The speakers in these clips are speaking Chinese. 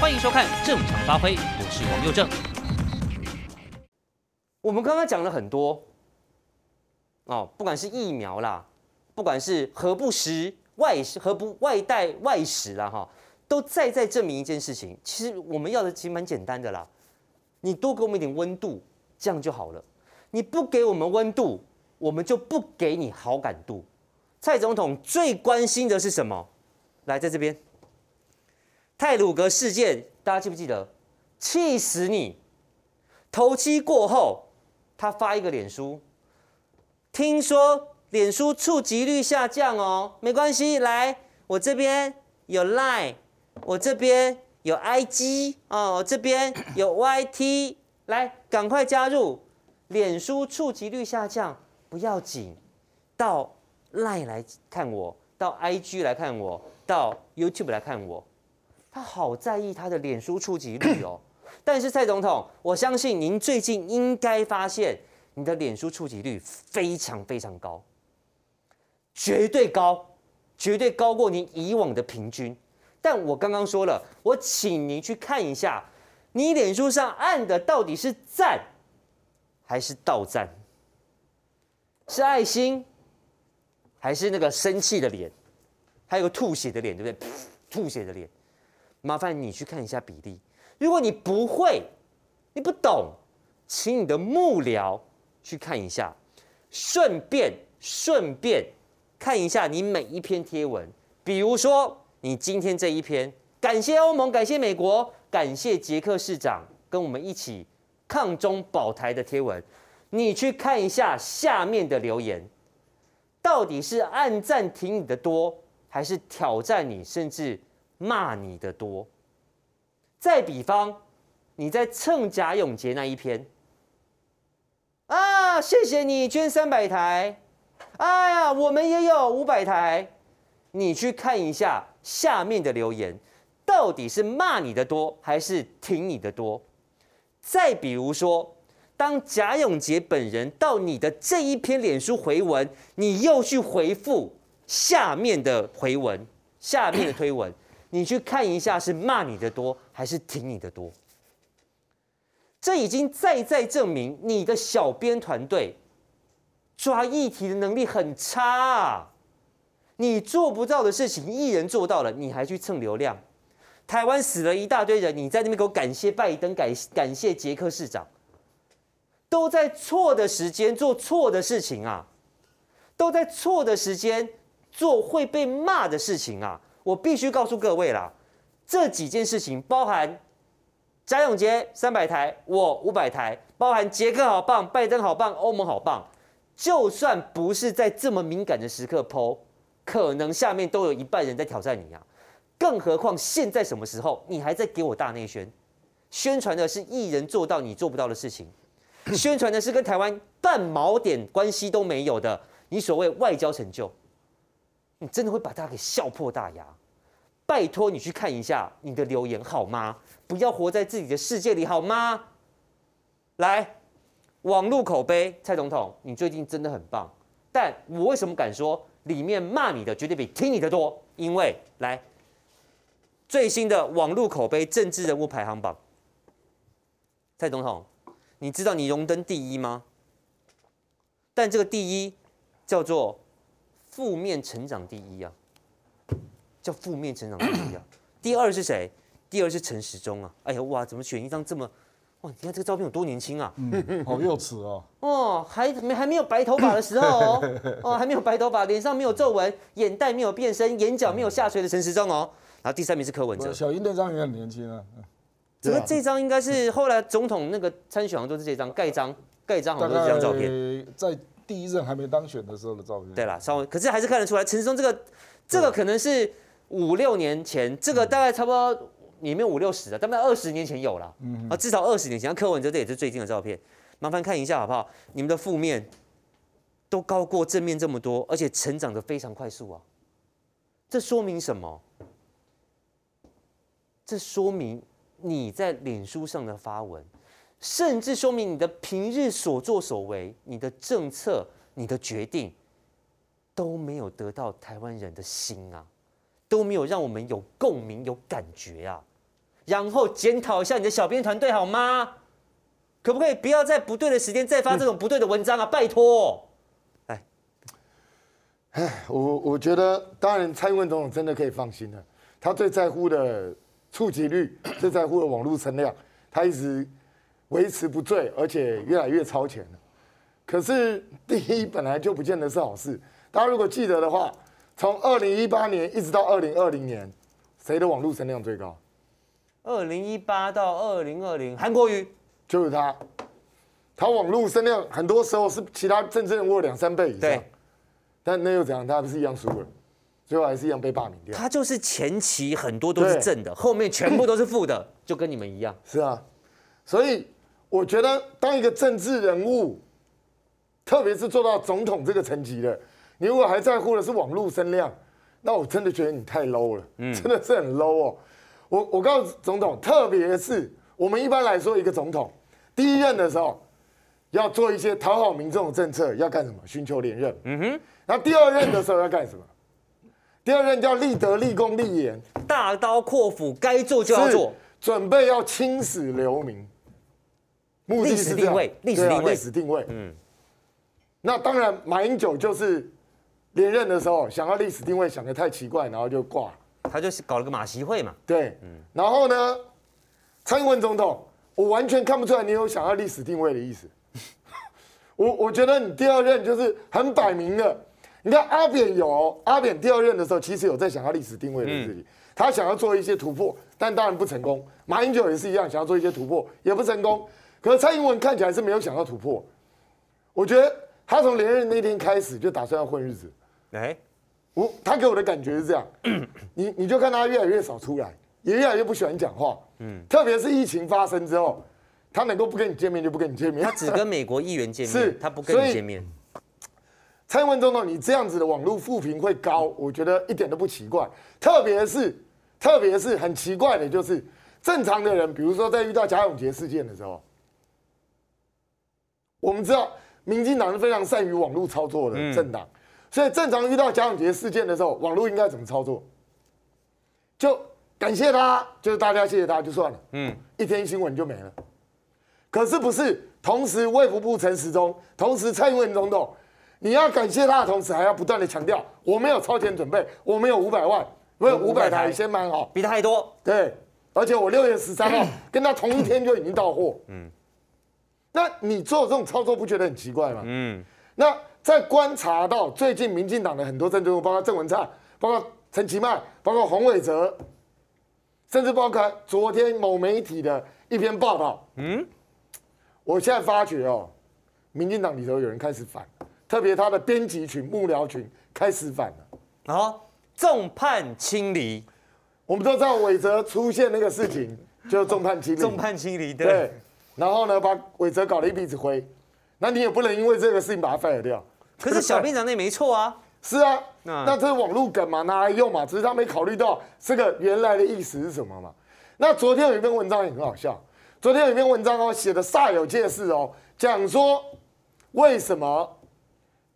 欢迎收看《正常发挥》，我是王又正。我们刚刚讲了很多哦，不管是疫苗啦，不管是何不食外食、何不外带外食啦，哈，都再再证明一件事情。其实我们要的其实蛮简单的啦，你多给我们一点温度，这样就好了。你不给我们温度，我们就不给你好感度。蔡总统最关心的是什么？来，在这边。泰鲁阁事件，大家记不记得？气死你！头七过后，他发一个脸书，听说脸书触及率下降哦，没关系，来，我这边有 Line，我这边有 IG 哦，我这边有 YT，来，赶快加入。脸书触及率下降不要紧，到 Line 来看我，到 IG 来看我，到 YouTube 来看我。他好在意他的脸书触及率哦，但是蔡总统，我相信您最近应该发现你的脸书触及率非常非常高，绝对高，绝对高过您以往的平均。但我刚刚说了，我请您去看一下，你脸书上按的到底是赞还是倒赞？是爱心还是那个生气的脸？还有个吐血的脸，对不对？吐血的脸。麻烦你去看一下比例。如果你不会，你不懂，请你的幕僚去看一下，顺便顺便看一下你每一篇贴文。比如说，你今天这一篇，感谢欧盟，感谢美国，感谢捷克市长跟我们一起抗中保台的贴文，你去看一下下面的留言，到底是按赞挺你的多，还是挑战你，甚至？骂你的多。再比方，你在蹭贾永杰那一篇，啊，谢谢你捐三百台，哎呀，我们也有五百台。你去看一下下面的留言，到底是骂你的多，还是挺你的多？再比如说，当贾永杰本人到你的这一篇脸书回文，你又去回复下面的回文，下面的推文。你去看一下，是骂你的多还是挺你的多？这已经再再证明你的小编团队抓议题的能力很差！你做不到的事情，艺人做到了，你还去蹭流量？台湾死了一大堆人，你在那边给我感谢拜登，感感谢杰克市长，都在错的时间做错的事情啊！都在错的时间做会被骂的事情啊！我必须告诉各位啦，这几件事情包含贾永杰三百台，我五百台，包含捷克好棒，拜登好棒，欧盟好棒。就算不是在这么敏感的时刻 po，可能下面都有一半人在挑战你啊。更何况现在什么时候，你还在给我大内宣，宣传的是艺人做到你做不到的事情，宣传的是跟台湾半毛点关系都没有的你所谓外交成就。你真的会把大家给笑破大牙？拜托你去看一下你的留言好吗？不要活在自己的世界里好吗？来，网络口碑，蔡总统，你最近真的很棒。但我为什么敢说里面骂你的绝对比听你的多？因为来最新的网络口碑政治人物排行榜，蔡总统，你知道你荣登第一吗？但这个第一叫做。负面成长第一啊，叫负面成长第一啊。第二是谁？第二是陈时中啊。哎呀哇，怎么选一张这么哇？你看这个照片有多年轻啊？嗯，好幼稚哦。哦，还没还没有白头发的时候哦，哦还没有白头发，脸上没有皱纹，眼袋没有变深，眼角没有下垂的陈时中哦。然后第三名是柯文哲。小英那张也很年轻啊。这个这张应该是后来总统那个参选好像都是这张盖章盖章，好像都是这张照片。在。第一任还没当选的时候的照片，对啦，稍微，可是还是看得出来，陈时中这个，这个可能是五六年前，这个大概差不多里面五六十的，大概二十年前有了，啊，至少二十年前。像柯文哲这也是最近的照片，麻烦看一下好不好？你们的负面都高过正面这么多，而且成长的非常快速啊，这说明什么？这说明你在脸书上的发文。甚至说明你的平日所作所为、你的政策、你的决定都没有得到台湾人的心啊，都没有让我们有共鸣、有感觉啊。然后检讨一下你的小编团队好吗？可不可以不要在不对的时间再发这种不对的文章啊？拜托。哎，哎，我我觉得，当然蔡英文总统真的可以放心了。他最在乎的触及率，最在乎的网络声量，他一直维持不坠，而且越来越超前了。可是第一本来就不见得是好事。大家如果记得的话，从二零一八年一直到二零二零年，谁的网络声量最高？二零一八到二零二零，韩国瑜就是他。他网络声量很多时候是其他政治人物两三倍以上，对但那又怎样？他不是一样输了。最后还是一样被罢免掉。他就是前期很多都是正的，后面全部都是负的，就跟你们一样。是啊，所以我觉得当一个政治人物，特别是做到总统这个层级的，你如果还在乎的是网络声量，那我真的觉得你太 low 了，真的是很 low 哦。我我告诉总统，特别是我们一般来说，一个总统第一任的时候，要做一些讨好民众的政策，要干什么？寻求连任。嗯哼。然后第二任的时候要干什么？第二任叫立德、立功、立言，大刀阔斧，该做就要做，准备要青史留名，目的是定位，历史定位，历史定位。嗯，那当然，马英九就是连任的时候想要历史定位，想的太奇怪，然后就挂。他就是搞了个马习会嘛。对，嗯。然后呢，蔡英文总统，我完全看不出来你有想要历史定位的意思。我我觉得你第二任就是很摆明的。你看阿扁有阿扁第二任的时候，其实有在想要历史定位的自己，他想要做一些突破，但当然不成功。马英九也是一样，想要做一些突破，也不成功。可是蔡英文看起来是没有想要突破。我觉得他从连任那天开始就打算要混日子。哎，我他给我的感觉是这样，你你就看他越来越少出来，也越来越不喜欢讲话。嗯，特别是疫情发生之后，他能够不跟你见面就不跟你见面，他只跟美国议员见面，是他不跟你见面。蔡英文总统，你这样子的网络负评会高，我觉得一点都不奇怪。特别是，特别是很奇怪的，就是正常的人，比如说在遇到贾永杰事件的时候，我们知道民进党是非常善于网络操作的政党，所以正常遇到贾永杰事件的时候，网络应该怎么操作？就感谢他，就是大家谢谢他就算了，嗯，一天新闻就没了。可是不是？同时卫福部陈时中，同时蔡英文总统。你要感谢他的同时，还要不断的强调，我没有超前准备，我没有五百万，我有五百台先买好，比他还多。对，而且我六月十三号 跟他同一天就已经到货。嗯，那你做这种操作不觉得很奇怪吗？嗯，那在观察到最近民进党的很多政治人物，包括郑文灿，包括陈其迈，包括洪伟哲，甚至包括昨天某媒体的一篇报道。嗯，我现在发觉哦，民进党里头有人开始反。特别他的编辑群、幕僚群开始反了，然后众叛亲离。我们都知道伟哲出现那个事情，就众叛亲离。众叛亲离，对，对。然后呢，把伟哲搞了一鼻子灰。那你也不能因为这个事情把他 fire 掉。可是小编讲的也没错啊。是啊，那那这是网络梗嘛，拿来用嘛，只是他没考虑到这个原来的意思是什么嘛。那昨天有一篇文章也很好笑，昨天有一篇文章哦，写的煞有介事哦，讲说为什么。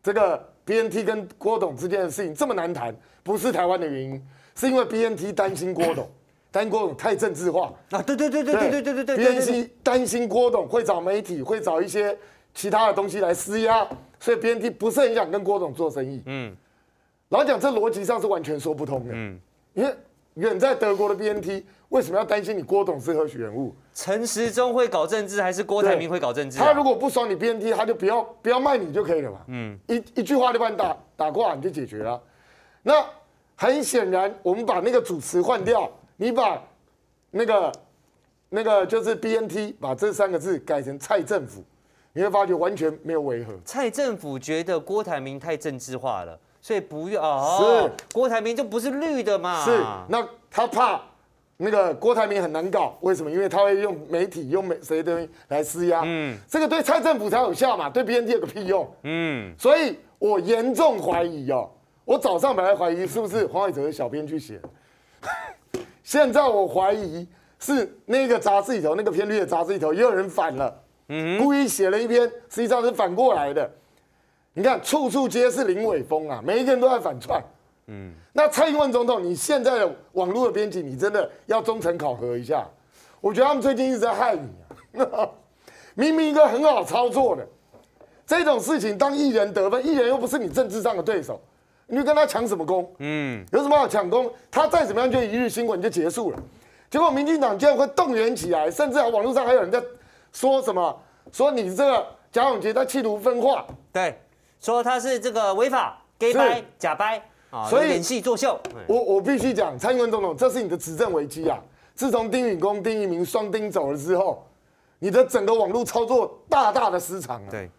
这个 BNT 跟郭董之间的事情这么难谈，不是台湾的原因，是因为 BNT 担心郭董，担心郭董太政治化啊！对对对对对对对对对，BNT 担心郭董会找媒体，会找一些其他的东西来施压，所以 BNT 不是很想跟郭董做生意。嗯，老实讲，这逻辑上是完全说不通的。嗯，因为远在德国的 BNT 为什么要担心你郭董是何许人物？陈时中会搞政治，还是郭台铭会搞政治、啊？他如果不爽你 BNT，他就不要不要卖你就可以了嘛。嗯，一一句话就把你打打挂，你就解决了。那很显然，我们把那个主持换掉，你把那个那个就是 BNT，把这三个字改成蔡政府，你会发觉完全没有违和。蔡政府觉得郭台铭太政治化了，所以不要哦。是郭台铭就不是绿的嘛？是，那他怕。那个郭台铭很难搞，为什么？因为他会用媒体、用媒谁的东西来施压。嗯，这个对蔡政府才有效嘛，对 BNT 有个屁用。嗯，所以我严重怀疑哦，我早上本来怀疑是不是黄伟哲的小编去写，现在我怀疑是那个杂志里头，那个偏绿的杂志里头也有人反了，嗯，故意写了一篇，实际上是反过来的。你看，处处皆是林伟峰啊，每一个人都在反串。嗯，那蔡英文总统，你现在的网络的编辑，你真的要忠诚考核一下。我觉得他们最近一直在害你啊！明明一个很好操作的这种事情，当艺人得分，艺人又不是你政治上的对手，你就跟他抢什么功？嗯，有什么好抢功？他再怎么样就一日新闻就结束了。结果民进党竟然会动员起来，甚至啊网络上还有人在说什么，说你这个贾永杰在企图分化，对，说他是这个违法 gay 掰假掰啊，所以演戏作秀。我我必须讲，蔡英文总统，这是你的执政危机啊！自从丁允恭、丁怡铭双丁走了之后，你的整个网络操作大大的失常了。对，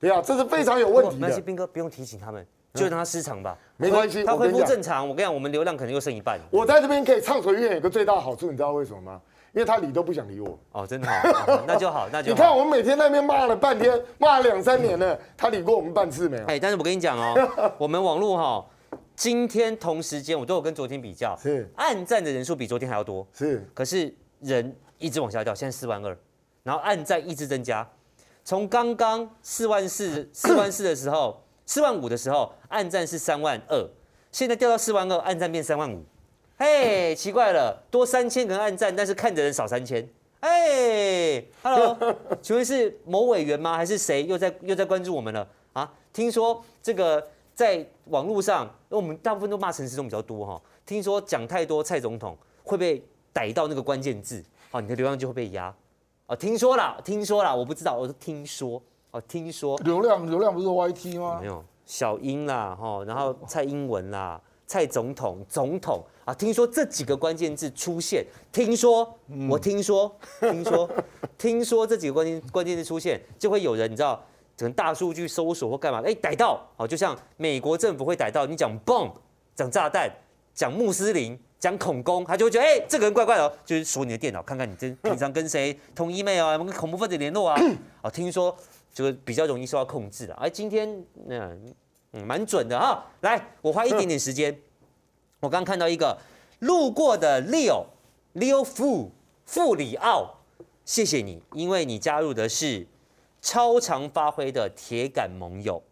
对啊，这是非常有问题的。那些兵哥不用提醒他们，就让他失常吧，没关系。他恢复正常，我跟你讲，我们流量可能又剩一半。我在这边可以畅所欲言，有个最大的好处，你知道为什么吗？因为他理都不想理我。哦，真的好，那就好，那就好。你看我们每天那边骂了半天，骂了两三年了，他理过我们半次没有？哎，但是我跟你讲哦，我们网络哈。今天同时间，我都有跟昨天比较，是暗赞的人数比昨天还要多，是，可是人一直往下掉，现在四万二，然后暗赞一直增加，从刚刚四万四、四万四的时候，四万五的时候，暗赞是三万二，现在掉到四万二，暗赞变三万五，嘿，奇怪了，多三千个人按赞，但是看的人少三千，哎，Hello，请问是某委员吗？还是谁又在又在关注我们了？啊，听说这个。在网络上，我们大部分都骂陈时中比较多哈。听说讲太多蔡总统会被逮到那个关键字，好，你的流量就会被压。哦，听说啦，听说啦，我不知道，我是听说。哦，听说。流量流量不是 YT 吗？没有，小英啦，哈，然后蔡英文啦，蔡总统，总统啊，听说这几个关键字出现，听说，我听说，听说，听说这几个关键关键字出现，就会有人你知道。可能大数据搜索或干嘛？哎，逮到哦，就像美国政府会逮到你讲 bomb，讲炸弹，讲穆斯林，讲恐攻，他就会觉得哎，这个人怪怪的，就是锁你的电脑，看看你这平常跟谁通 email 啊，有没有跟恐怖分子联络啊？啊，听说这个比较容易受到控制啊。哎，今天那嗯蛮准的哈。来，我花一点点时间，我刚看到一个路过的 Leo Leo Fu 富里奥，谢谢你，因为你加入的是。超常发挥的铁杆盟友，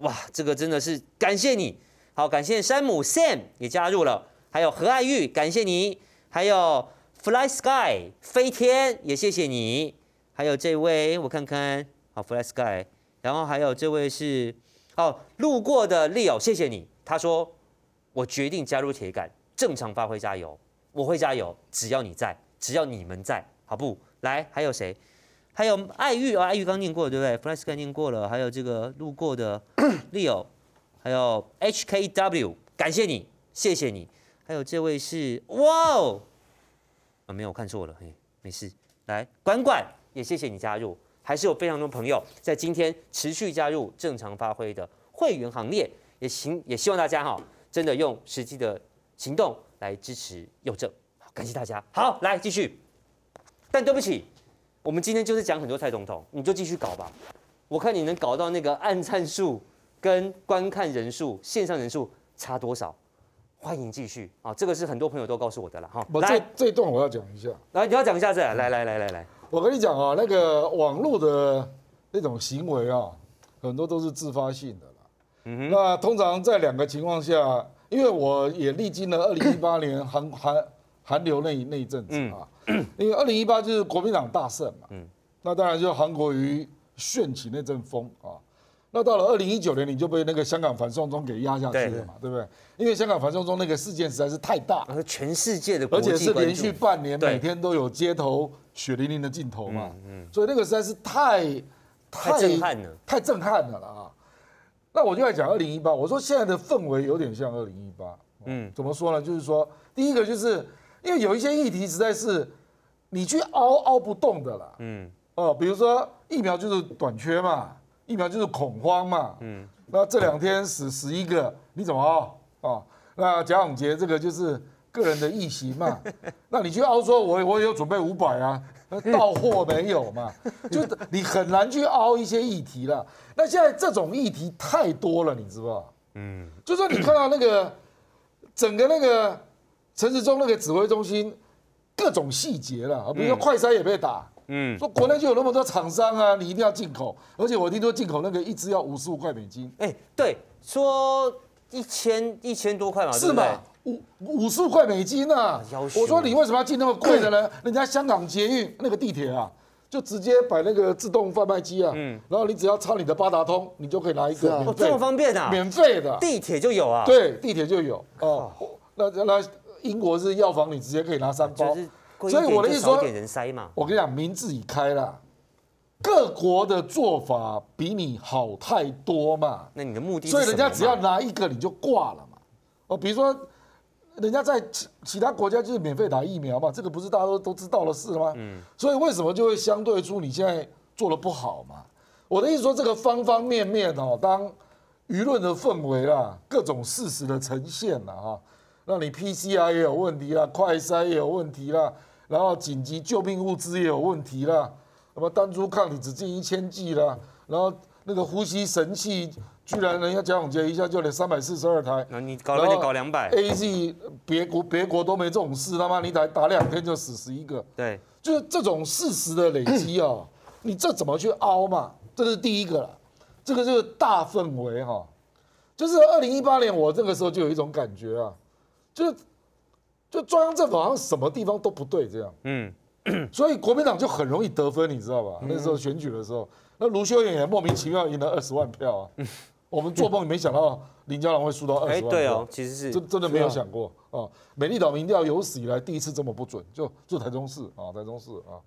哇，这个真的是感谢你，好，感谢山姆 Sam 也加入了，还有何爱玉，感谢你，还有 Fly Sky 飞天也谢谢你，还有这位我看看，好 Fly Sky，然后还有这位是哦路过的 Leo，谢谢你，他说我决定加入铁杆，正常发挥加油，我会加油，只要你在，只要你们在，好不？来，还有谁？还有爱玉啊，爱玉刚念过，对不对？Flash 刚念过了，还有这个路过的 Leo，还有 HKW，感谢你，谢谢你。还有这位是哇哦，啊没有看错了，嘿，没事。来管管也谢谢你加入，还是有非常多朋友在今天持续加入正常发挥的会员行列，也行也希望大家哈，真的用实际的行动来支持佑正，好，感谢大家。好，来继续，但对不起。我们今天就是讲很多蔡总统，你就继续搞吧。我看你能搞到那个按赞数跟观看人数、线上人数差多少？欢迎继续啊！这个是很多朋友都告诉我的了哈。来，这这一段我要讲一下。来，你要讲一下这。来来来来来，我跟你讲啊，那个网络的那种行为啊，很多都是自发性的啦。嗯哼。那通常在两个情况下，因为我也历经了二零一八年 韩韩韩流那那一阵子啊。因为二零一八就是国民党大胜嘛，嗯，那当然就韩国瑜炫起那阵风啊。那到了二零一九年，你就被那个香港反送中给压下去了嘛，对不对？因为香港反送中那个事件实在是太大，全世界的，而且是连续半年每天都有街头血淋淋的镜头嘛，嗯，所以那个实在是太太震撼了，太震撼了啊。那我就来讲二零一八，我说现在的氛围有点像二零一八，嗯，怎么说呢？就是说第一个就是。因为有一些议题实在是你去凹凹不动的啦，嗯，哦，比如说疫苗就是短缺嘛，疫苗就是恐慌嘛，嗯，那这两天死十一个，你怎么凹？哦，那贾永杰这个就是个人的议席嘛，那你去凹说我我有准备五百啊，到货没有嘛，就你很难去凹一些议题了。那现在这种议题太多了，你知道？嗯，就说你看到那个 整个那个。陈时中那个指挥中心各种细节了，比如说快筛也被打，嗯，说国内就有那么多厂商啊，你一定要进口，而且我听说进口那个一支要五十五块美金，哎，对，说一千一千多块嘛，是嘛？五五十五块美金呢、啊？我说你为什么要进那么贵的呢？人家香港捷运那个地铁啊，就直接摆那个自动贩卖机啊，嗯，然后你只要插你的八达通，你就可以拿一个这么方便啊，免费的，地铁就有啊，对，地铁就有哦。那那英国是药房，你直接可以拿三包，所以我的意思说，我跟你讲，名字已开了。各国的做法比你好太多嘛？那你的目的，所以人家只要拿一个你就挂了嘛。哦，比如说，人家在其其他国家就是免费打疫苗嘛，这个不是大家都都知道的事吗？嗯。所以为什么就会相对出你现在做的不好嘛？我的意思说，这个方方面面哦，当舆论的氛围啦，各种事实的呈现啦，哈，让你 PCR 也有问题啦，快筛也有问题啦，然后紧急救命物资也有问题啦。什么单株抗体只进一千剂了，然后那个呼吸神器居然人家贾永杰一下就连三百四十二台，那你搞了就搞两百，A Z 别国别国都没这种事，他妈你打打两天就死十一个，对，就是这种事实的累积啊，你这怎么去凹嘛？这是第一个了，这个就是大氛围哈，就是二零一八年我这个时候就有一种感觉啊，就是就中央政府好像什么地方都不对这样，嗯。所以国民党就很容易得分，你知道吧？那时候选举的时候，那卢秀燕也莫名其妙赢了二十万票啊！我们做梦也没想到林佳龙会输到二十万票。对哦，其实是真真的没有想过啊！美丽岛民调有史以来第一次这么不准，就就台中市啊，台中市啊。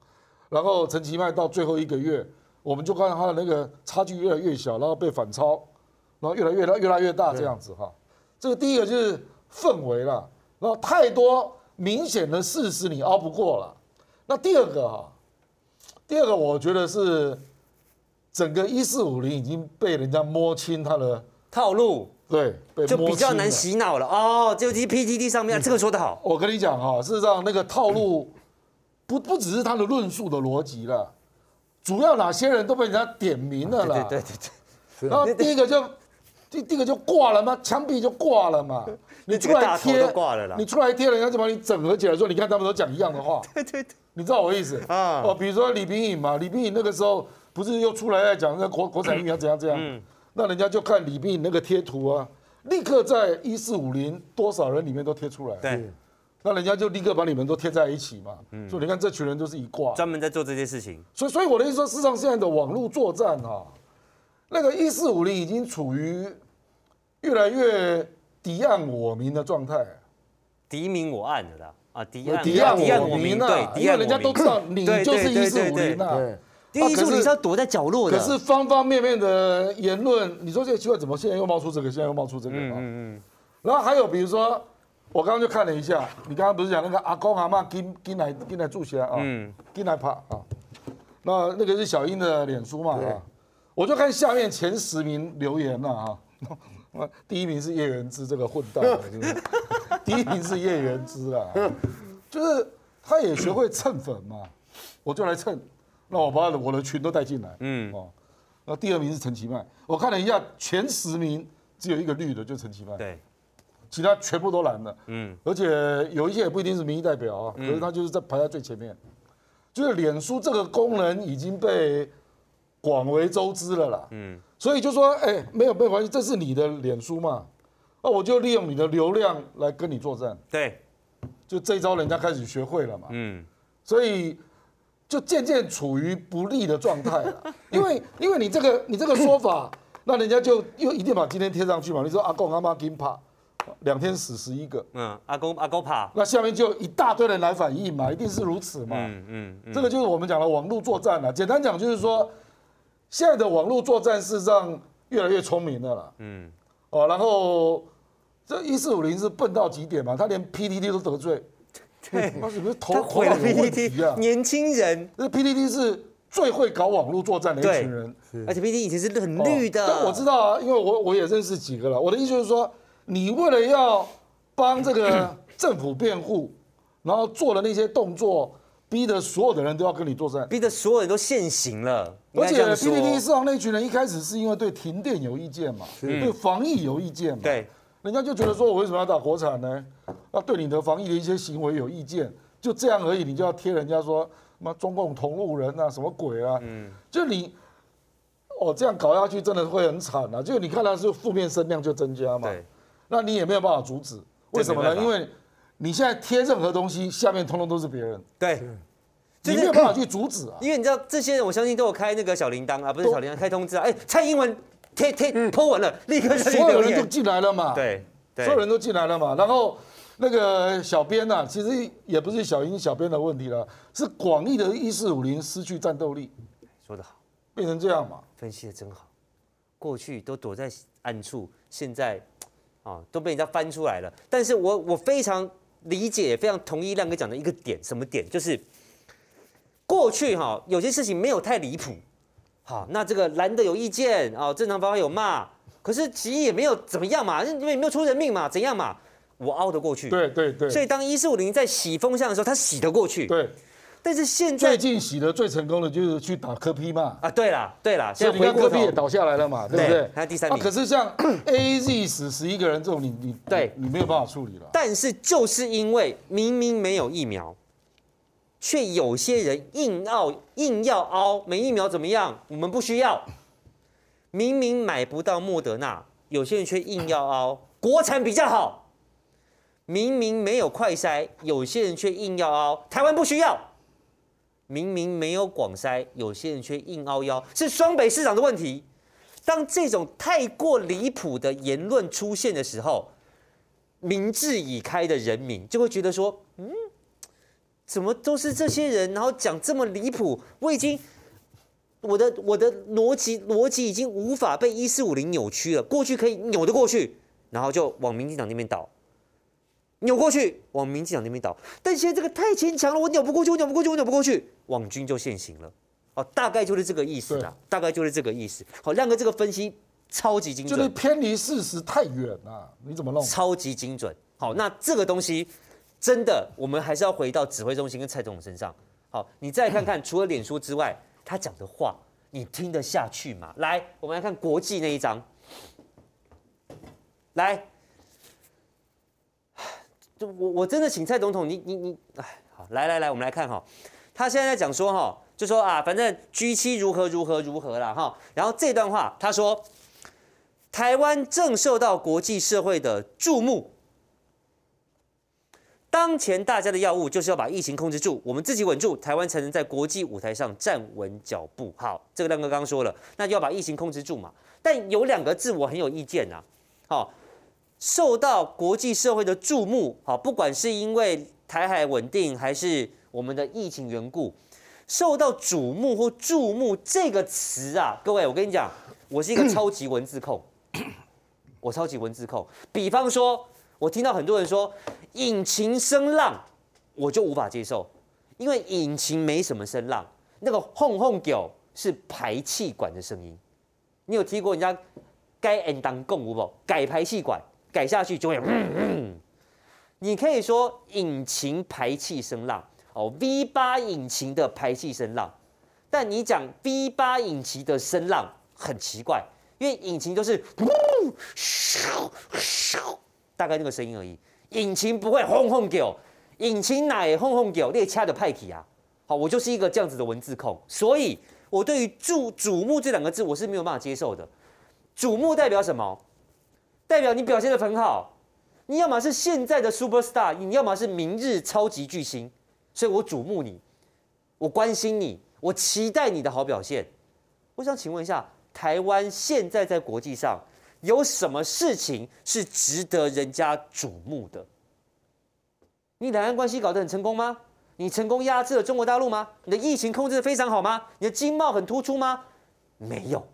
然后陈其迈到最后一个月，我们就看到他的那个差距越来越小，然后被反超，然后越来越大，越来越大这样子哈。这个第一个就是氛围了，然后太多明显的事实你熬不过了。那第二个哈，第二个我觉得是整个一四五零已经被人家摸清他的套路，对，就比较难洗脑了哦。就其 PTT 上面这个说的好，我跟你讲哈，事实上那个套路不不只是他的论述的逻辑了，主要哪些人都被人家点名了啦。对对对，然后第一个就第第一个就挂了嘛，枪毙就挂了嘛。你出来贴，你出来贴，人家就把你整合起来说，你看他们都讲一样的话。对对对。你知道我意思啊？哦，比如说李炳颖嘛，李炳颖那个时候不是又出来在讲那国国产疫苗怎样怎样？嗯，那人家就看李炳颖那个贴图啊，立刻在一四五零多少人里面都贴出来。对，那人家就立刻把你们都贴在一起嘛。嗯，所以你看这群人都是一挂，专门在做这些事情。所以，所以我的意思说，事实上现在的网络作战啊，那个一四五零已经处于越来越敌暗我明的状态，敌明我暗的啦。啊，敌暗敌暗我明啊！因为人家都知道你就是一四五零啊，一四五零是要躲在角落的。可是方方面面的言论，你说这个奇怪，怎么现在又冒出这个？现在又冒出这个啊？嗯嗯。然后还有比如说，我刚刚就看了一下，你刚刚不是讲那个阿公阿妈跟跟来跟来住起来啊？嗯，跟来爬啊。那那个是小英的脸书嘛？啊，我就看下面前十名留言了啊。第一名是叶元之这个混蛋？第一名是叶元之啊，就是他也学会蹭粉嘛，我就来蹭，那我把我的群都带进来，嗯哦，那第二名是陈其迈，我看了一下前十名只有一个绿的，就陈其迈，对，其他全部都蓝的，嗯，而且有一些也不一定是民意代表啊，可是他就是在排在最前面，就是脸书这个功能已经被广为周知了啦，嗯。所以就说，哎、欸，没有没有关系，这是你的脸书嘛，那我就利用你的流量来跟你作战。对，就这一招人家开始学会了嘛。嗯，所以就渐渐处于不利的状态了，因为因为你这个你这个说法，那人家就又一定把今天贴上去嘛。你说阿公阿妈金怕，两天死十一个。嗯，阿公阿公怕，那下面就一大堆人来反应嘛，一定是如此嘛。嗯嗯，嗯这个就是我们讲的网络作战了。简单讲就是说。现在的网络作战事实上越来越聪明了啦，嗯，哦，然后这一四五零是笨到极点嘛，他连 PDD 都得罪，对，他是不是头头脑有问题啊？年轻人，那 PDD 是最会搞网络作战的一群人，而且 PDD 以前是很绿的，哦，我知道啊，因为我我也认识几个了。我的意思就是说，你为了要帮这个 政府辩护，然后做的那些动作。逼得所有的人都要跟你作战，逼得所有人都现形了。而且 PTT 上那群人一开始是因为对停电有意见嘛，对防疫有意见嘛，对，人家就觉得说，我为什么要打国产呢？那对你的防疫的一些行为有意见，就这样而已，你就要贴人家说什么中共同路人啊，什么鬼啊？嗯，就你哦这样搞下去真的会很惨啊！就你看他是负面声量就增加嘛。对，那你也没有办法阻止。为什么呢？因为你现在贴任何东西，下面通通都是别人。对，你没有办法去阻止啊。因为你知道，这些人我相信都有开那个小铃铛啊，不是小铃铛，开通知啊。哎，蔡英文贴贴 po 文了，立刻所有人都进来了嘛。对，所有人都进来了嘛。然后那个小编呢，其实也不是小英小编的问题了，是广义的一四五零失去战斗力。说得好，变成这样嘛？分析的真好。过去都躲在暗处，现在。啊，都被人家翻出来了。但是我我非常理解，也非常同意亮哥讲的一个点，什么点？就是过去哈有些事情没有太离谱，好，那这个蓝的有意见啊，正常发挥有骂，可是其实也没有怎么样嘛，因为也没有出人命嘛，怎样嘛，我熬得过去。对对对。所以当一四五零在洗风向的时候，他洗得过去。对。但是现在最近洗的最成功的就是去打科 P 嘛啊，对啦对啦，现在回柯 P 也倒下来了嘛，对不对？他第三名。可是像 A Z 死十一个人这种，你你对，你没有办法处理了。但是就是因为明明没有疫苗，却有些人硬拗硬要凹，没疫苗怎么样？我们不需要。明明买不到莫德纳，有些人却硬要凹，国产比较好。明明没有快筛，有些人却硬要凹，台湾不需要。明明没有广筛，有些人却硬凹腰，是双北市长的问题。当这种太过离谱的言论出现的时候，民智已开的人民就会觉得说：怎么都是这些人，然后讲这么离谱？我已经，我的我的逻辑逻辑已经无法被一四五零扭曲了。过去可以扭得过去，然后就往民进党那边倒。扭过去，往民进党那边倒，但现在这个太牵强了，我扭不过去，我扭不过去，我扭不过去，网军就现形了。哦，大概就是这个意思啦，大概就是这个意思。好，亮哥这个分析超级精准，就是偏离事实太远了，你怎么弄？超级精准。好，那这个东西真的，我们还是要回到指挥中心跟蔡总统身上。好，你再看看，除了脸书之外，他讲的话，你听得下去吗？来，我们来看国际那一张，来。就我我真的请蔡总统，你你你，哎，好，来来来，我们来看哈，他现在在讲说哈，就说啊，反正 G 七如何如何如何了哈，然后这段话他说，台湾正受到国际社会的注目，当前大家的要务就是要把疫情控制住，我们自己稳住，台湾才能在国际舞台上站稳脚步。好，这个亮哥刚刚说了，那就要把疫情控制住嘛，但有两个字我很有意见呐，好。受到国际社会的注目，好，不管是因为台海稳定，还是我们的疫情缘故，受到瞩目或注目这个词啊，各位，我跟你讲，我是一个超级文字控，我超级文字控。比方说，我听到很多人说引擎声浪，我就无法接受，因为引擎没什么声浪，那个轰轰叫是排气管的声音。你有听过人家该 N 当共无不改排气管？改下去就会，嗯，你可以说引擎排气声浪哦，V 八引擎的排气声浪，但你讲 V 八引擎的声浪很奇怪，因为引擎都是呜咻咻，大概那个声音而已，引擎不会轰轰叫，引擎哪轰轰叫，列掐的派体啊，好，我就是一个这样子的文字控，所以我对于注瞩目这两个字我是没有办法接受的，瞩目代表什么？代表你表现得很好，你要么是现在的 super star，你要么是明日超级巨星，所以我瞩目你，我关心你，我期待你的好表现。我想请问一下，台湾现在在国际上有什么事情是值得人家瞩目的？你两岸关系搞得很成功吗？你成功压制了中国大陆吗？你的疫情控制得非常好吗？你的经贸很突出吗？没有。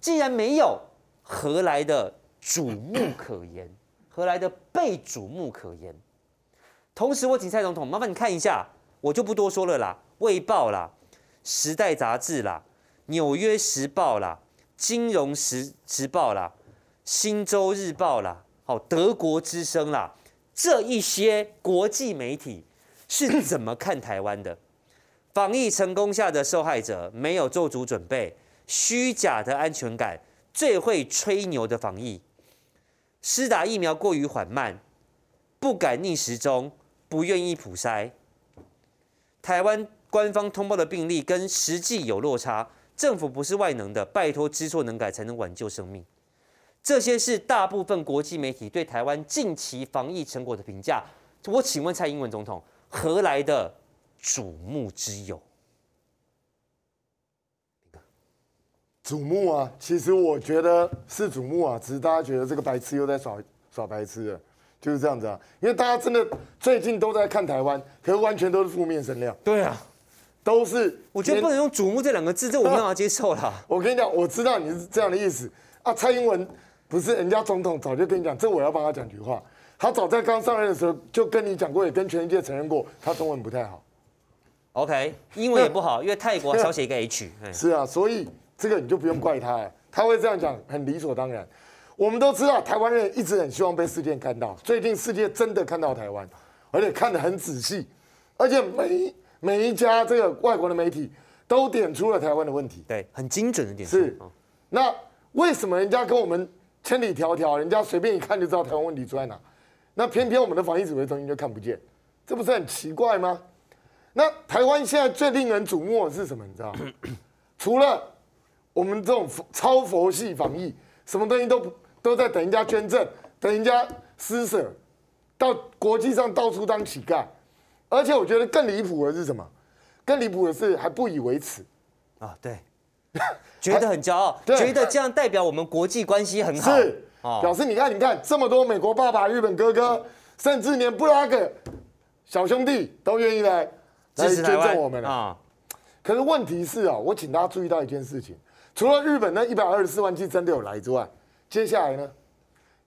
既然没有，何来的？瞩目可言，何来的被瞩目可言？同时，我请蔡总统麻烦你看一下，我就不多说了啦，《卫报》啦，《时代》杂志啦，《纽约时报》啦，《金融时时报》啦，《新洲日报》啦，好，《德国之声》啦，这一些国际媒体是怎么看台湾的？防疫成功下的受害者没有做足准备，虚假的安全感，最会吹牛的防疫。施打疫苗过于缓慢，不敢逆时钟，不愿意普筛。台湾官方通报的病例跟实际有落差，政府不是万能的，拜托知错能改才能挽救生命。这些是大部分国际媒体对台湾近期防疫成果的评价。我请问蔡英文总统，何来的瞩目之有？瞩目啊，其实我觉得是瞩目啊，只是大家觉得这个白痴又在耍耍白痴了，就是这样子啊。因为大家真的最近都在看台湾，可是完全都是负面声量。对啊，都是。我觉得不能用瞩目这两个字，这我没办法接受啦。我跟你讲，我知道你是这样的意思啊。蔡英文不是人家总统早就跟你讲，这我要帮他讲句话。他早在刚上任的时候就跟你讲过，也跟全世界承认过，他中文不太好。OK，英文也不好，因为泰国少写一个 H。是啊，所以。这个你就不用怪他了，他会这样讲很理所当然。我们都知道台湾人一直很希望被世界看到，最近世界真的看到台湾，而且看得很仔细，而且每每一家这个外国的媒体都点出了台湾的问题，对，很精准的点。是，那为什么人家跟我们千里迢迢，人家随便一看就知道台湾问题出在哪？那偏偏我们的防疫指挥中心就看不见，这不是很奇怪吗？那台湾现在最令人瞩目的是什么？你知道吗？除了我们这种超佛系防疫，什么东西都都在等人家捐赠，等人家施舍，到国际上到处当乞丐，而且我觉得更离谱的是什么？更离谱的是还不以为耻啊！对，觉得很骄傲，觉得这样代表我们国际关系很好，是表示你看，你看这么多美国爸爸、日本哥哥，甚至连布拉格小兄弟都愿意来来尊重我们了啊！可是问题是啊，我请大家注意到一件事情。除了日本那一百二十四万剂真的有来之外，接下来呢？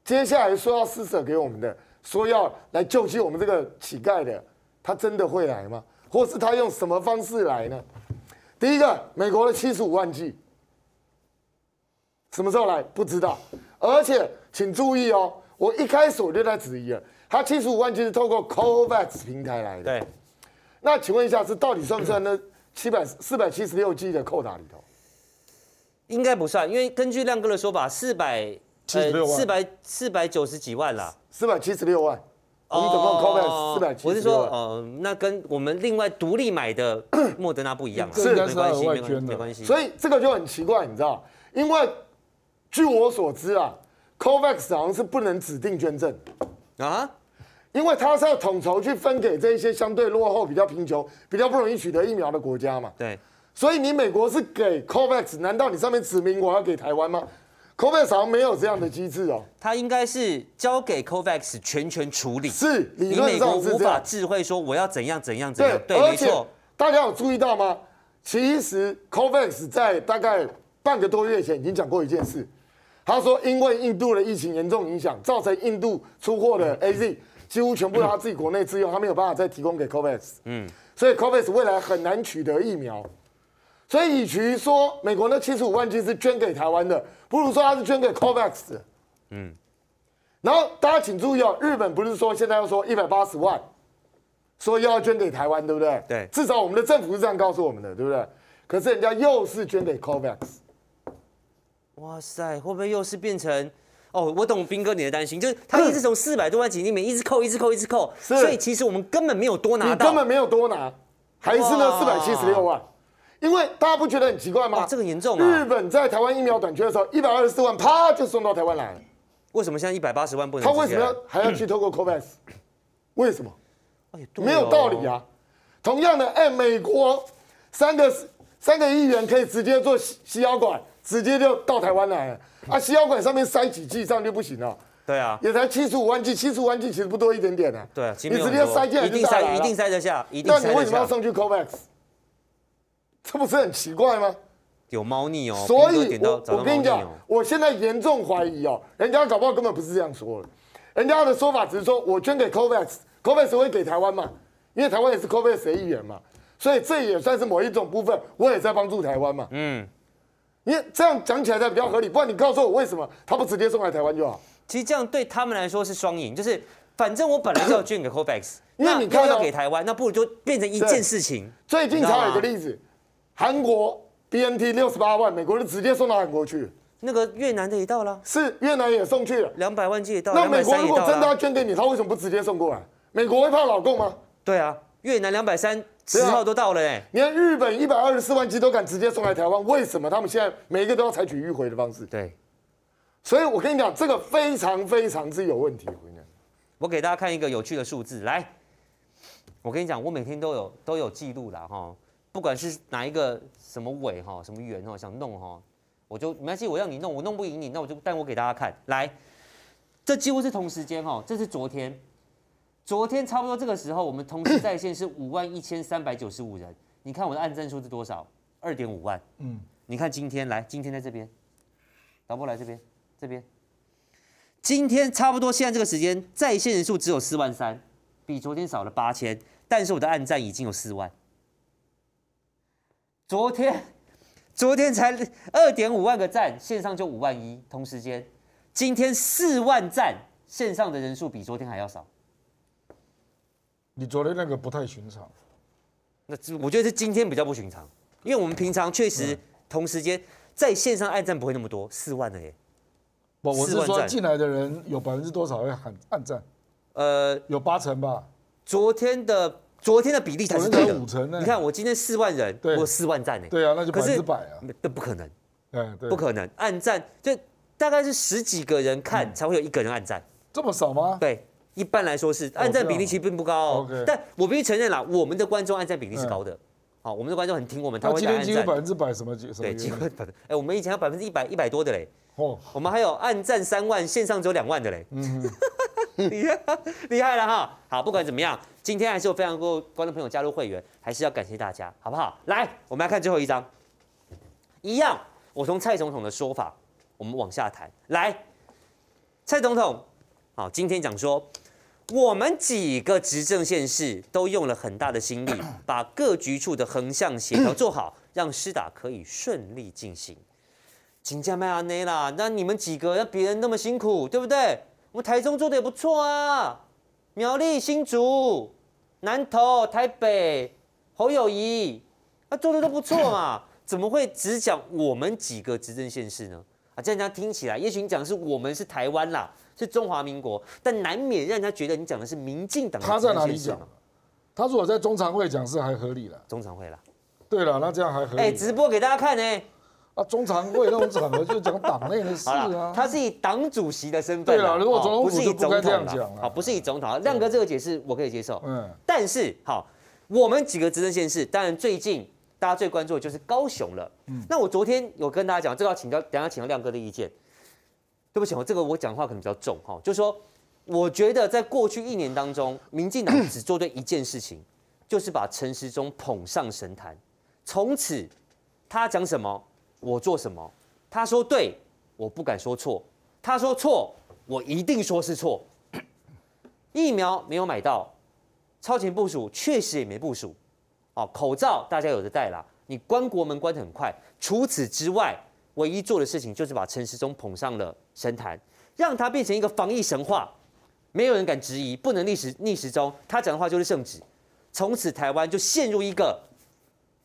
接下来说要施舍给我们的，说要来救济我们这个乞丐的，他真的会来吗？或是他用什么方式来呢？第一个，美国的七十五万剂，什么时候来？不知道。而且请注意哦，我一开始我就在质疑了，他七十五万剂是透过 COVAX 平台来的。对。那请问一下，是到底算不算那七百四百七十六 G 的扣打里头？应该不算，因为根据亮哥的说法，四百七十六万四百四百九十几万啦，四百七十六万，我们总共 Covax 四百七。我是说，呃，那跟我们另外独立买的 莫德纳不一样，是没关系，没关系，没关系。所以这个就很奇怪，你知道？因为据我所知啊，COVAX 好像是不能指定捐赠啊，因为它是要统筹去分给这一些相对落后、比较贫穷、比较不容易取得疫苗的国家嘛。对。所以你美国是给 COVAX，难道你上面指明我要给台湾吗？COVAX 好像没有这样的机制哦。它应该是交给 COVAX 全权处理。是，理论上是这样。你美国无法智慧说我要怎样怎样怎样。对，没错。大家有注意到吗？其实 COVAX 在大概半个多月前已经讲过一件事，他说因为印度的疫情严重影响，造成印度出货的 AZ 几乎全部他自己国内自用，他没有办法再提供给 COVAX。嗯。所以 COVAX 未来很难取得疫苗。所以，与其说美国那七十五万剂是捐给台湾的，不如说它是捐给 COVAX 的。嗯。然后大家请注意哦，日本不是说现在要说一百八十万，说要捐给台湾，对不对？对。至少我们的政府是这样告诉我们的，对不对？可是人家又是捐给 COVAX。哇塞，会不会又是变成？哦，我懂兵哥你的担心，就是他一直从四百多万剂里面一直扣，一直扣，一直扣，所以其实我们根本没有多拿到，根本没有多拿，还是那四百七十六万。因为大家不觉得很奇怪吗？这个严重啊！日本在台湾疫苗短缺的时候，一百二十四万啪就送到台湾来了。为什么现在一百八十万不能？他为什么要还要去透过 COVAX？为什么？没有道理啊！同样的，哎，美国三个三个议员可以直接做吸吸药管，直接就到台湾来了。啊，吸药管上面塞几剂这样就不行了。对啊，也才七十五万剂，七十五万剂其实不多一点点啊。对啊，你直接塞进来就一定塞，一定塞得下。那你为什么要送去 COVAX？这不是很奇怪吗？有猫腻哦，所以我我跟你讲，我现在严重怀疑哦，人家搞不好根本不是这样说的，人家的说法只是说我捐给 COVAX，COVAX 会给台湾嘛，因为台湾也是 COVAX 的一员嘛，所以这也算是某一种部分，我也在帮助台湾嘛。嗯，因为这样讲起来才比较合理，不然你告诉我为什么他不直接送来台湾就好？其实这样对他们来说是双赢，就是反正我本来就要捐给 COVAX，因为你看要给台湾，那不如就变成一件事情。最近才有一个例子。韩国 BNT 六十八万，美国就直接送到韩国去。那个越南的也到了，是越南也送去了，两百万剂也到了。那美国如果真的要捐给你，他为什么不直接送过来？美国会怕老共吗？对啊，越南两百三十号都到了哎。你看日本一百二十四万剂都敢直接送来台湾，为什么他们现在每一个都要采取迂回的方式？对，所以我跟你讲，这个非常非常之有问题。我跟你讲，我给大家看一个有趣的数字，来，我跟你讲，我每天都有都有记录啦哈，不管是哪一个什么委哈，什么员哈，想弄哈，我就没关系，我让你弄，我弄不赢你，那我就但我给大家看，来，这几乎是同时间哈，这是昨天，昨天差不多这个时候，我们同时在线是五万一千三百九十五人，你看我的按赞数是多少？二点五万，嗯，你看今天来，今天在这边，导播来这边。这边，今天差不多现在这个时间在线人数只有四万三，比昨天少了八千，但是我的按赞已经有四万。昨天，昨天才二点五万个赞，线上就五万一，同时间，今天四万赞，线上的人数比昨天还要少。你昨天那个不太寻常，那我觉得是今天比较不寻常，因为我们平常确实同时间在线上按赞不会那么多，四万的耶。不，我是说进来的人有百分之多少会喊按赞？呃，有八成吧。昨天的昨天的比例才是对的，五成呢。你看我今天四万人，我有四万赞呢。对啊，那就百分之百啊。这不可能，嗯，对，不可能。按赞就大概是十几个人看才会有一个人按赞，这么少吗？对，一般来说是按赞比例其实并不高哦。但我必须承认啦，我们的观众按赞比例是高的。好，我们的观众很听我们，他会按赞。今天几乎百分之百什么几？对，几乎百分。哎，我们以前有百分之一百一百多的嘞。哦，我们还有按赞三万，线上只有两万的嘞，嗯，厉 害厉害了哈。好，不管怎么样，今天还是有非常多观众朋友加入会员，还是要感谢大家，好不好？来，我们来看最后一张，一样，我从蔡总统的说法，我们往下谈。来，蔡总统，好，今天讲说，我们几个执政县市都用了很大的心力，把各局处的横向协调做好，让施打可以顺利进行。请假麦阿内啦，那你们几个让别人那么辛苦，对不对？我们台中做的也不错啊，苗栗、新竹、南投、台北、侯友谊，啊做的都不错嘛，怎么会只讲我们几个执政县市呢？啊，这样讲听起来，也许你讲的是我们是台湾啦，是中华民国，但难免让人家觉得你讲的是民进党。他在哪里讲？他如果在中常会讲是还合理了。中常会啦。对了，那这样还合理。哎，直播给大家看呢。啊，中常会那种场合就讲党内的事啊。他是以党主席的身份。对了，如果总统不该这样讲。好，不是以总统。亮哥这个解释我可以接受。嗯。但是好，我们几个执政县市，当然最近大家最关注的就是高雄了。嗯。那我昨天有跟大家讲，这个要请教，等下请教亮哥的意见。对不起，我这个我讲话可能比较重哈，就是说，我觉得在过去一年当中，民进党只做对一件事情，就是把陈时中捧上神坛，从此他讲什么。我做什么？他说对，我不敢说错；他说错，我一定说是错。疫苗没有买到，超前部署确实也没部署。哦，口罩大家有的戴啦，你关国门关得很快。除此之外，唯一做的事情就是把陈时中捧上了神坛，让他变成一个防疫神话，没有人敢质疑，不能逆时逆时钟，他讲的话就是圣旨。从此台湾就陷入一个。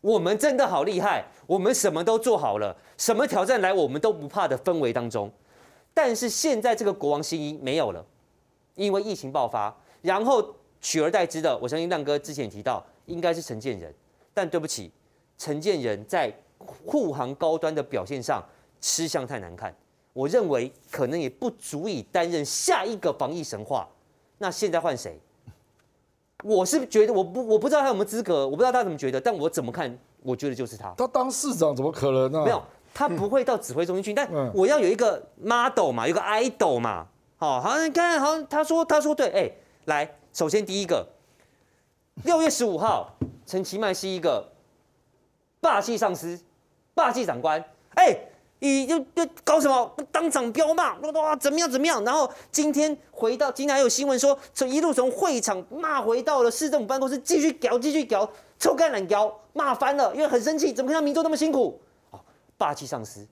我们真的好厉害，我们什么都做好了，什么挑战来我们都不怕的氛围当中。但是现在这个国王新衣没有了，因为疫情爆发，然后取而代之的，我相信亮哥之前提到，应该是陈建仁。但对不起，陈建仁在护航高端的表现上吃相太难看，我认为可能也不足以担任下一个防疫神话。那现在换谁？我是觉得我不我不知道他有没有资格，我不知道他怎么觉得，但我怎么看，我觉得就是他。他当市长怎么可能呢？没有，他不会到指挥中心去。但我要有一个 model 嘛，有个 idol 嘛。好，好，你看，好像，他说他说对，哎，来，首先第一个，六月十五号，陈其迈是一个霸气上司，霸气长官，哎。你就就搞什么？当场飙骂，哇，怎么样怎么样？然后今天回到，今天还有新闻说，从一路从会场骂回到了市政府办公室，继续屌，继续屌，臭干懒屌，骂翻了，因为很生气，怎么看到民众那么辛苦？哦，霸气上司，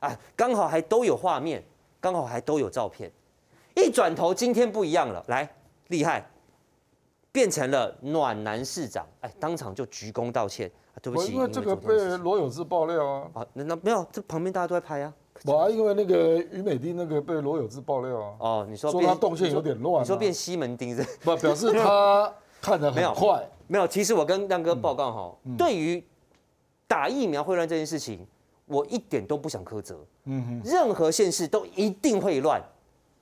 哎，刚好还都有画面，刚好还都有照片，一转头今天不一样了，来，厉害，变成了暖男市长，哎，当场就鞠躬道歉。对不起，因为这个被罗有志爆料啊。啊，那那没有，这旁边大家都在拍啊。我啊，因为那个于美丁那个被罗有志爆料啊。哦，你说说他动线有点乱。你说变西门町是？不，表示他 看得很快。没有，其实我跟亮哥报告哈，对于打疫苗会乱这件事情，我一点都不想苛责。嗯哼，任何县市都一定会乱，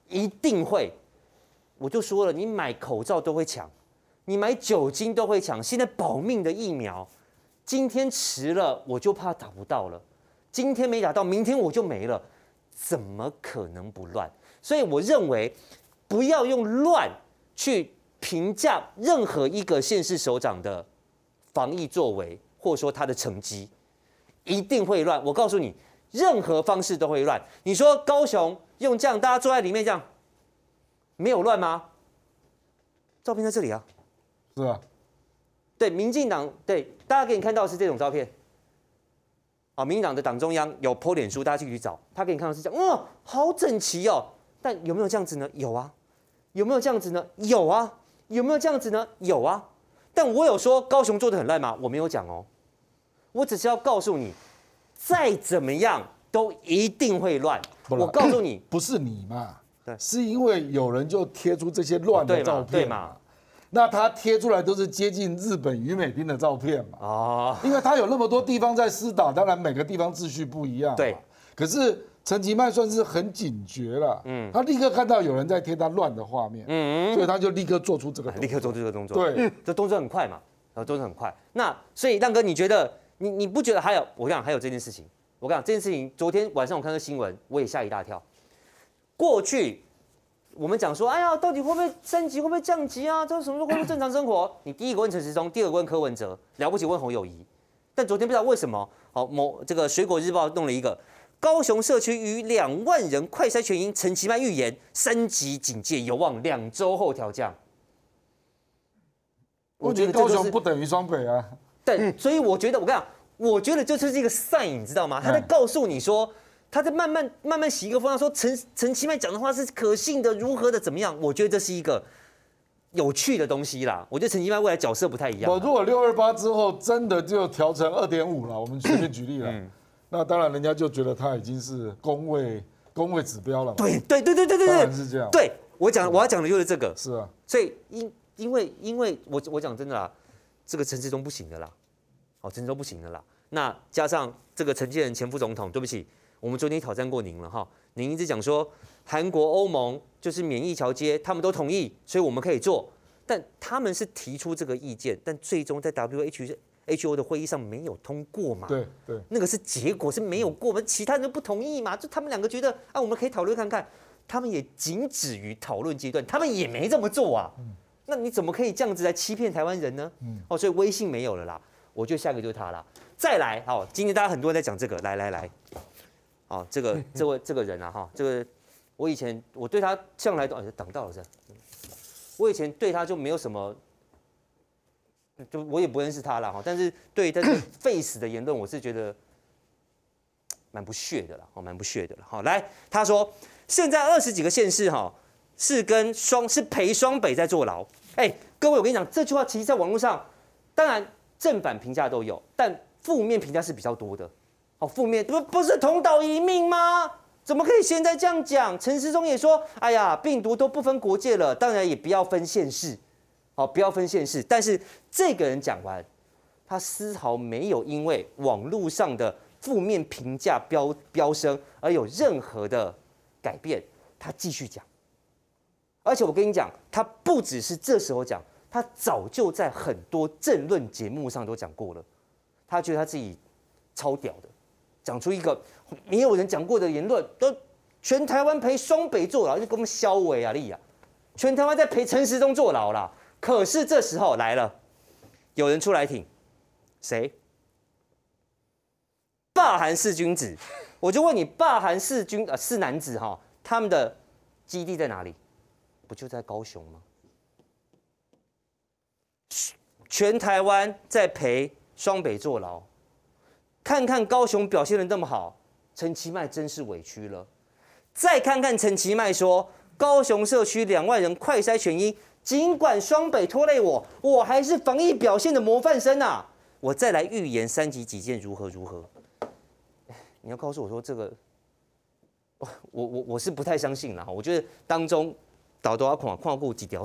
一定会。我就说了，你买口罩都会抢，你买酒精都会抢。现在保命的疫苗，今天迟了我就怕打不到了，今天没打到，明天我就没了，怎么可能不乱？所以我认为，不要用乱去评价任何一个县市首长的防疫作为，或者说他的成绩。一定会乱，我告诉你，任何方式都会乱。你说高雄用这样，大家坐在里面这样，没有乱吗？照片在这里啊，是啊，对，民进党对，大家给你看到的是这种照片。啊，民进党的党中央有 po 脸书，大家去去找，他给你看到是这样，哇，好整齐哦。但有没有这样子呢？有啊。有没有这样子呢？有啊。有没有这样子呢？有啊。但我有说高雄做的很烂吗？我没有讲哦。我只是要告诉你，再怎么样都一定会乱。我告诉你，不是你嘛？对，是因为有人就贴出这些乱的照片，对嘛？那他贴出来都是接近日本于美兵的照片嘛？啊，因为他有那么多地方在施打，当然每个地方秩序不一样。对，可是陈其迈算是很警觉了，嗯，他立刻看到有人在贴他乱的画面，嗯，所以他就立刻做出这个，立刻做出这个动作。对，这动作很快嘛，然后动作很快。那所以亮哥，你觉得？你你不觉得还有？我讲，还有这件事情。我讲，这件事情，昨天晚上我看到新闻，我也吓一大跳。过去我们讲说，哎呀，到底会不会升级，会不会降级啊？这什么时候恢复正常生活？你第一个问陈时中，第二个问柯文哲，了不起问侯友谊。但昨天不知道为什么，好某这个水果日报弄了一个高雄社区逾两万人快筛全阴，陈其迈预言升级警戒有望两周后调降。我觉得高雄不等于双北啊。对，所以我觉得我跟你讲，我觉得这就是一个 sign，你知道吗？他在告诉你说，他在慢慢慢慢洗一个风向，说陈陈其迈讲的话是可信的，如何的怎么样？我觉得这是一个有趣的东西啦。我觉得陈其迈未来角色不太一样。我如果六二八之后真的就调成二点五了，我们随便举例了，嗯、那当然人家就觉得他已经是工位工位指标了。对对对对对对，当然是这样。对我讲我要讲的就是这个。是啊。所以因因为因为我我讲真的啦。这个陈志忠不行的啦，哦，陈志忠不行的啦。那加上这个陈建仁前副总统，对不起，我们昨天挑战过您了哈。您一直讲说韩国、欧盟就是免疫桥接，他们都同意，所以我们可以做。但他们是提出这个意见，但最终在 WHO 的会议上没有通过嘛？对对，那个是结果是没有过，我们其他人都不同意嘛？就他们两个觉得啊，我们可以讨论看看，他们也仅止于讨论阶段，他们也没这么做啊。那你怎么可以这样子来欺骗台湾人呢？嗯，哦，所以微信没有了啦。我觉得下一个就是他了。再来，好，今天大家很多人在讲这个，来来来，哦，这个这位这个人啊，哈，这个我以前我对他向来都哎挡到了这，我以前对他就没有什么，就我也不认识他了哈。但是对他的 face 的言论，我是觉得蛮不屑的了，哦，蛮不屑的了。好，来，他说现在二十几个县市哈。是跟双是陪双北在坐牢，哎，各位，我跟你讲，这句话其实在网络上，当然正反评价都有，但负面评价是比较多的。哦，负面不不是同岛一命吗？怎么可以现在这样讲？陈时中也说，哎呀，病毒都不分国界了，当然也不要分县市，好，不要分县市。但是这个人讲完，他丝毫没有因为网络上的负面评价飙飙升而有任何的改变，他继续讲。而且我跟你讲，他不只是这时候讲，他早就在很多政论节目上都讲过了。他觉得他自己超屌的，讲出一个没有人讲过的言论，都全台湾陪双北坐牢，就跟我们肖伟啊利啊，全台湾在陪陈时中坐牢啦。可是这时候来了，有人出来挺，谁？罢韩四君子，我就问你，罢韩四君呃四男子哈，他们的基地在哪里？不就在高雄吗？全台湾在陪双北坐牢，看看高雄表现得那么好，陈其迈真是委屈了。再看看陈其迈说，高雄社区两万人快筛全阴，尽管双北拖累我，我还是防疫表现的模范生啊！我再来预言三级几件如何如何。你要告诉我说这个，我我我是不太相信啦。我觉得当中。倒多要看看过几条。